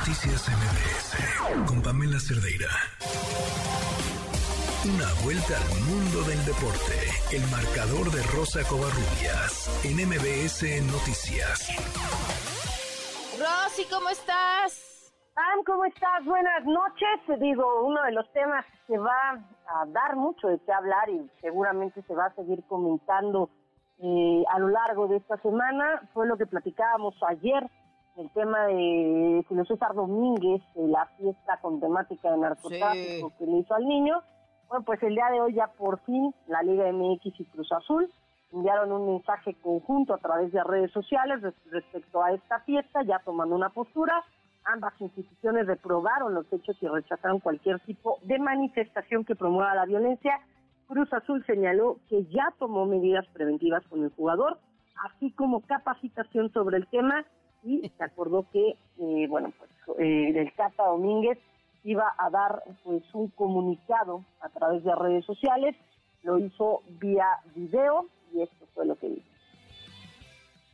Noticias MBS con Pamela Cerdeira. Una vuelta al mundo del deporte. El marcador de Rosa Covarrubias en MBS Noticias. Rosy, ¿cómo estás? Pam, ¿cómo estás? Buenas noches. Digo, uno de los temas que va a dar mucho de qué hablar y seguramente se va a seguir comentando eh, a lo largo de esta semana fue lo que platicábamos ayer el tema de Julio César Domínguez, la fiesta con temática de narcotráfico que le hizo al niño. Bueno, pues el día de hoy ya por fin la Liga MX y Cruz Azul enviaron un mensaje conjunto a través de redes sociales respecto a esta fiesta, ya tomando una postura. Ambas instituciones reprobaron los hechos y rechazaron cualquier tipo de manifestación que promueva la violencia. Cruz Azul señaló que ya tomó medidas preventivas con el jugador, así como capacitación sobre el tema y se acordó que, eh, bueno, pues eh, el Cata Domínguez iba a dar pues un comunicado a través de redes sociales, lo hizo vía video y esto fue lo que dijo.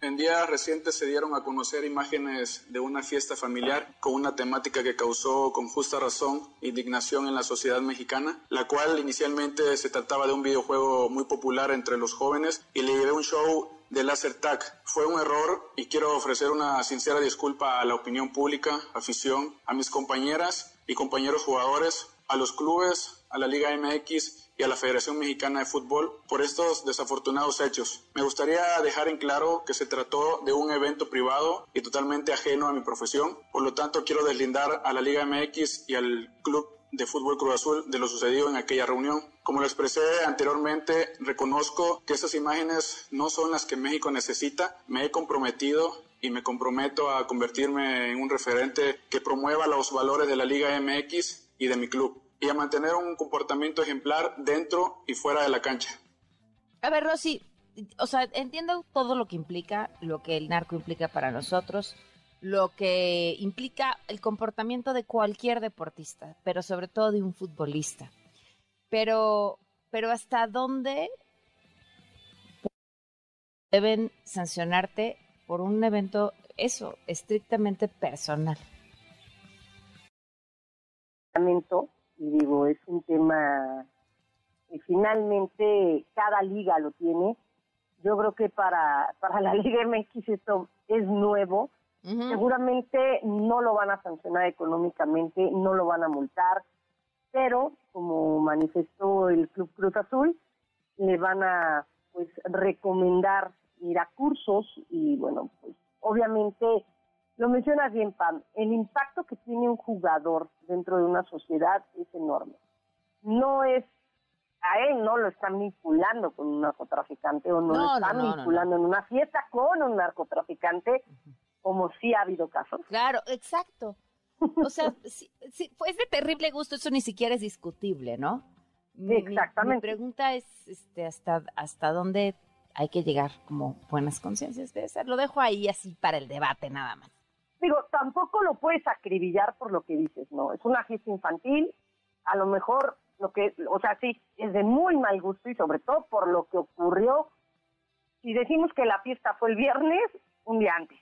En días recientes se dieron a conocer imágenes de una fiesta familiar con una temática que causó con justa razón indignación en la sociedad mexicana, la cual inicialmente se trataba de un videojuego muy popular entre los jóvenes y le llevé un show de Laser Tag. Fue un error y quiero ofrecer una sincera disculpa a la opinión pública, afición, a mis compañeras y compañeros jugadores, a los clubes, a la Liga MX y a la Federación Mexicana de Fútbol por estos desafortunados hechos. Me gustaría dejar en claro que se trató de un evento privado y totalmente ajeno a mi profesión, por lo tanto quiero deslindar a la Liga MX y al Club de Fútbol Cruz Azul de lo sucedido en aquella reunión. Como lo expresé anteriormente, reconozco que estas imágenes no son las que México necesita. Me he comprometido y me comprometo a convertirme en un referente que promueva los valores de la Liga MX y de mi club y a mantener un comportamiento ejemplar dentro y fuera de la cancha. A ver, Rosy, o sea, entiendo todo lo que implica, lo que el narco implica para nosotros, lo que implica el comportamiento de cualquier deportista, pero sobre todo de un futbolista. Pero, pero hasta dónde deben sancionarte por un evento, eso, estrictamente personal y digo, es un tema que finalmente cada liga lo tiene. Yo creo que para, para la Liga MX esto es nuevo. Seguramente no lo van a sancionar económicamente, no lo van a multar, pero como manifestó el Club Cruz Azul, le van a pues recomendar ir a cursos y bueno, pues obviamente lo mencionas bien, Pam. El impacto que tiene un jugador dentro de una sociedad es enorme. No es a él no lo están manipulando con un narcotraficante o no, lo están manipulando en una fiesta con un narcotraficante, como sí ha habido casos. Claro, exacto. O sea, si, si, pues de terrible gusto, eso ni siquiera es discutible, ¿no? Exactamente. Mi, pregunta es este, hasta, hasta dónde hay que llegar como buenas conciencias de ser. Lo dejo ahí así para el debate nada más digo, tampoco lo puedes acribillar por lo que dices, ¿no? Es una fiesta infantil, a lo mejor lo que, o sea, sí, es de muy mal gusto y sobre todo por lo que ocurrió. Si decimos que la fiesta fue el viernes, un día antes.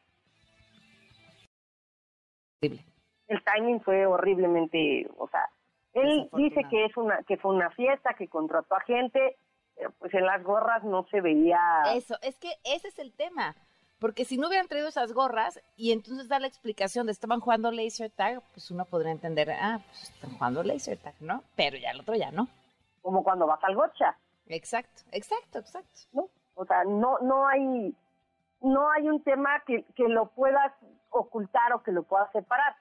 El timing fue horriblemente, o sea, él dice que es una que fue una fiesta, que contrató a gente, pero pues en las gorras no se veía. Eso, es que ese es el tema. Porque si no hubieran traído esas gorras y entonces da la explicación de estaban jugando laser tag, pues uno podría entender, ah, pues están jugando laser tag, ¿no? Pero ya el otro ya no. Como cuando vas al gocha. Exacto, exacto, exacto. ¿No? O sea, no, no hay, no hay un tema que, que lo puedas ocultar o que lo puedas separar.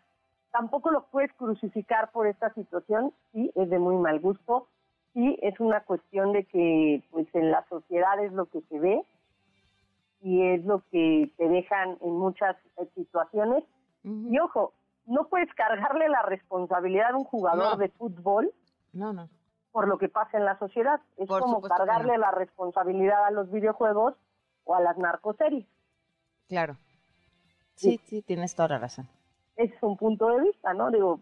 Tampoco lo puedes crucificar por esta situación, sí, es de muy mal gusto, sí, es una cuestión de que pues en la sociedad es lo que se ve, y es lo que te dejan en muchas eh, situaciones. Y ojo, no puedes cargarle la responsabilidad a un jugador de fútbol no, no. por lo que pasa en la sociedad. Es como cargarle la responsabilidad a los videojuegos o a las narcoseries. Claro. Sí, sí, tienes toda la razón. Ese es un punto de vista, ¿no? Digo,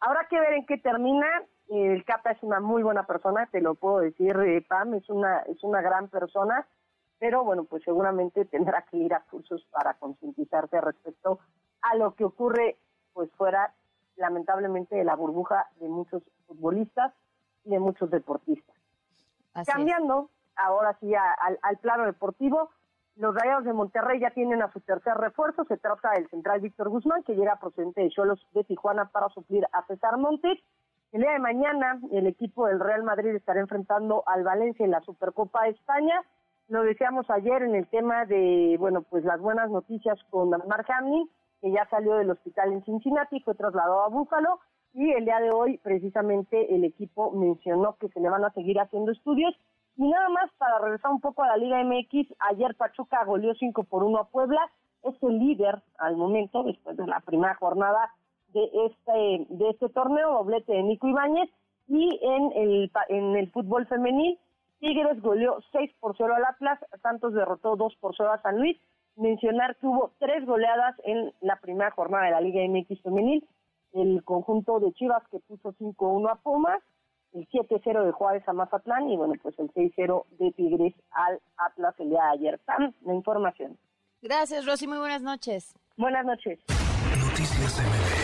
habrá que ver en qué termina. El Capa es una muy buena persona, te lo puedo decir, eh, Pam, es una, es una gran persona pero bueno, pues seguramente tendrá que ir a cursos para concientizarse respecto a lo que ocurre pues fuera lamentablemente de la burbuja de muchos futbolistas y de muchos deportistas. Cambiando ahora sí al, plano deportivo, los Rayados de Monterrey ya tienen a su tercer refuerzo, se trata del central Víctor Guzmán, que llega procedente de Cholos de Tijuana para suplir a César Montes. El día de mañana el equipo del Real Madrid estará enfrentando al Valencia en la Supercopa de España. Lo decíamos ayer en el tema de, bueno, pues las buenas noticias con Mark Hamlin, que ya salió del hospital en Cincinnati, fue trasladado a Búfalo y el día de hoy precisamente el equipo mencionó que se le van a seguir haciendo estudios. Y nada más para regresar un poco a la Liga MX, ayer Pachuca goleó 5 por 1 a Puebla, es el líder al momento, después de la primera jornada de este, de este torneo, doblete de Nico Ibáñez, y en el, en el fútbol femenil Tigres goleó 6 por 0 al Atlas, Santos derrotó 2 por 0 a San Luis. Mencionar que hubo tres goleadas en la primera jornada de la Liga MX femenil. El conjunto de Chivas que puso 5-1 a Pumas, el 7-0 de Juárez a Mazatlán y bueno, pues el 6-0 de Tigres al Atlas el día de ayer. Tan la información. Gracias, Rosy. Muy buenas noches. Buenas noches. Noticias MBS